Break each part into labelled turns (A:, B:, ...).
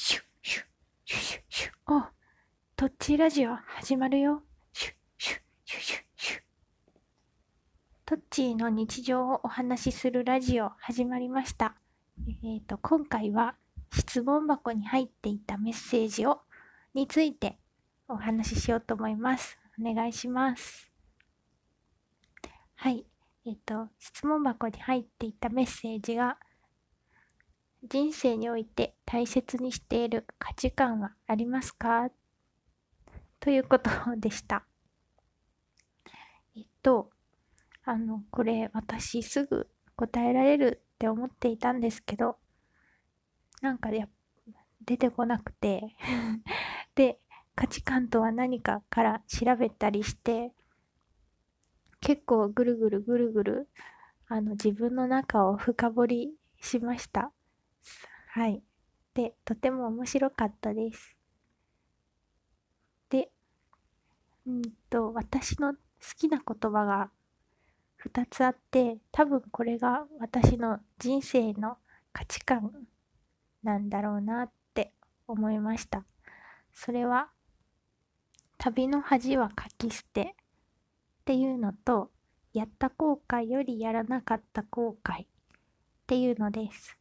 A: シュッシュッシュッシュッシュッ。おトッチーラジオ始まるよ。シュッシュッシュッシュッシュッ。トッチーの日常をお話しするラジオ始まりました。えっ、と、今回は質問箱に入っていたメッセージを、についてお話ししようと思います。お願いします。はい。えっ、と、質問箱に入っていたメッセージが、人生において大切にしている価値観はありますか？ということでした。えっと、あの、これ私すぐ答えられるって思っていたんですけど、なんかや出てこなくて で、価値観とは何かから調べたりして、結構ぐるぐるぐるぐる、あの、自分の中を深掘りしました。はい。で、とても面白かったです。で、うんと、私の好きな言葉が2つあって、多分これが私の人生の価値観なんだろうなって思いました。それは、旅の恥はかき捨てっていうのと、やった後悔よりやらなかった後悔っていうのです。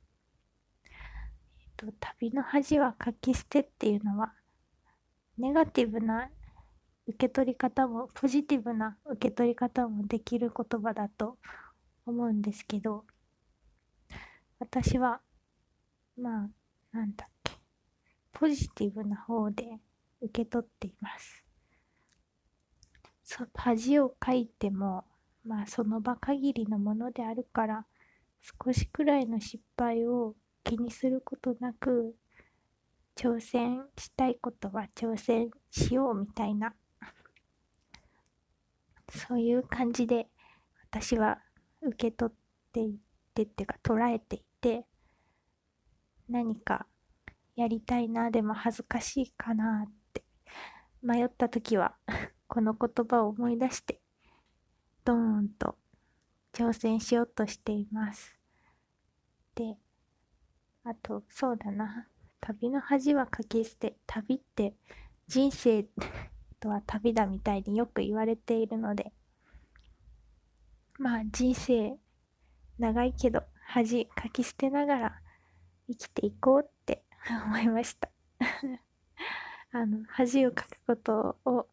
A: と、旅の恥はかき捨てっていうのは、ネガティブな受け取り方も、ポジティブな受け取り方もできる言葉だと思うんですけど、私は、まあ、なんだっけ、ポジティブな方で受け取っています。そう、恥をかいても、まあその場限りのものであるから、少しくらいの失敗を気にすることなく、挑戦したいことは挑戦しようみたいな、そういう感じで私は受け取っていってっていうか捉えていて、何かやりたいな、でも恥ずかしいかなって迷った時は この言葉を思い出してドーンと挑戦しようとしています。で、あと、そうだな。旅の恥はかき捨て。旅って人生とは旅だみたいによく言われているので、まあ人生長いけど恥かき捨てながら生きていこうって思いました。あの、恥をかくことを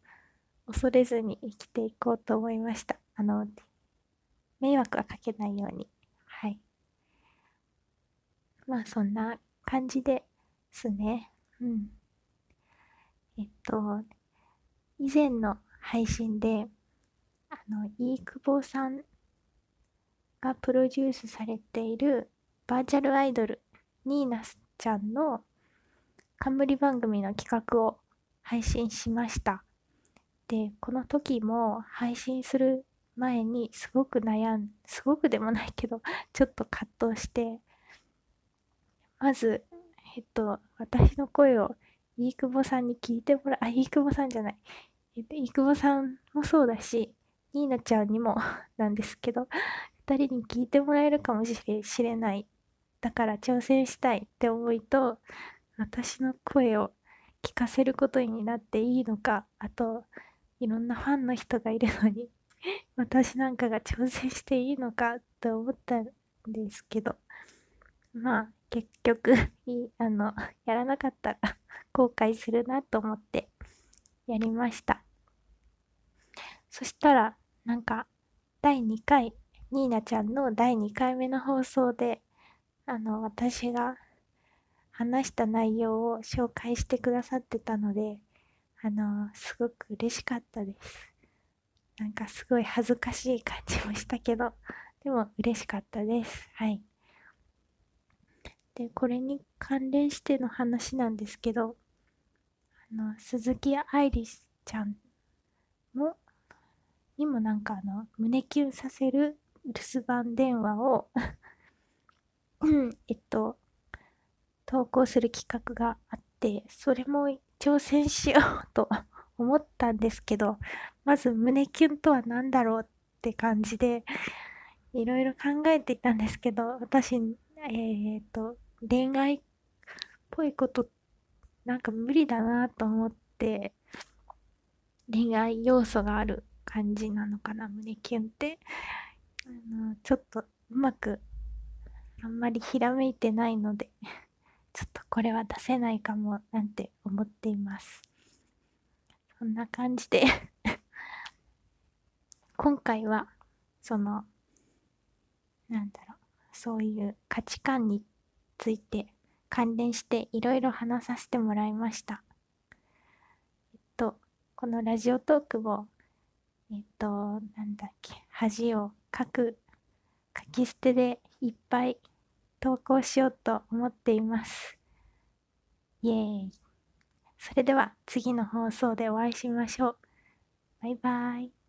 A: 恐れずに生きていこうと思いました。あの、迷惑はかけないように。まあそんな感じですね。うん。えっと、以前の配信で、あの、飯久保さんがプロデュースされているバーチャルアイドル、ニーナスちゃんの冠番組の企画を配信しました。で、この時も配信する前にすごく悩ん、すごくでもないけど、ちょっと葛藤して、まず、えっと、私の声を飯久保さんに聞いてもらう、あ、飯久保さんじゃない。えっと、飯久保さんもそうだし、ニーナちゃんにもなんですけど、二人に聞いてもらえるかもしれない。だから挑戦したいって思いと、私の声を聞かせることになっていいのか、あと、いろんなファンの人がいるのに、私なんかが挑戦していいのかって思ったんですけど、まあ、結局、いい、あの、やらなかったら 後悔するなと思ってやりました。そしたら、なんか、第2回、ニーナちゃんの第2回目の放送で、あの、私が話した内容を紹介してくださってたので、あの、すごく嬉しかったです。なんかすごい恥ずかしい感じもしたけど、でも嬉しかったです。はい。で、これに関連しての話なんですけど、あの、鈴木愛理ちゃんも、にもなんかあの、胸キュンさせる留守番電話をうん、えっと、投稿する企画があって、それも挑戦しようと 思ったんですけど、まず胸キュンとは何だろうって感じで、いろいろ考えていたんですけど、私、えっ、と、恋愛っぽいことなんか無理だなと思って、恋愛要素がある感じなのかな、胸キュンって。あの、ちょっとうまく、あんまりひらめいてないので、ちょっとこれは出せないかも、なんて思っています。そんな感じで 今回は、その、なんだろう、そういう価値観について関連していろいろ話させてもらいました。えっと、このラジオトークを、えっと、なんだっけ、恥を書く、書き捨てでいっぱい投稿しようと思っています。イエーイ。それでは次の放送でお会いしましょう。バイバイ。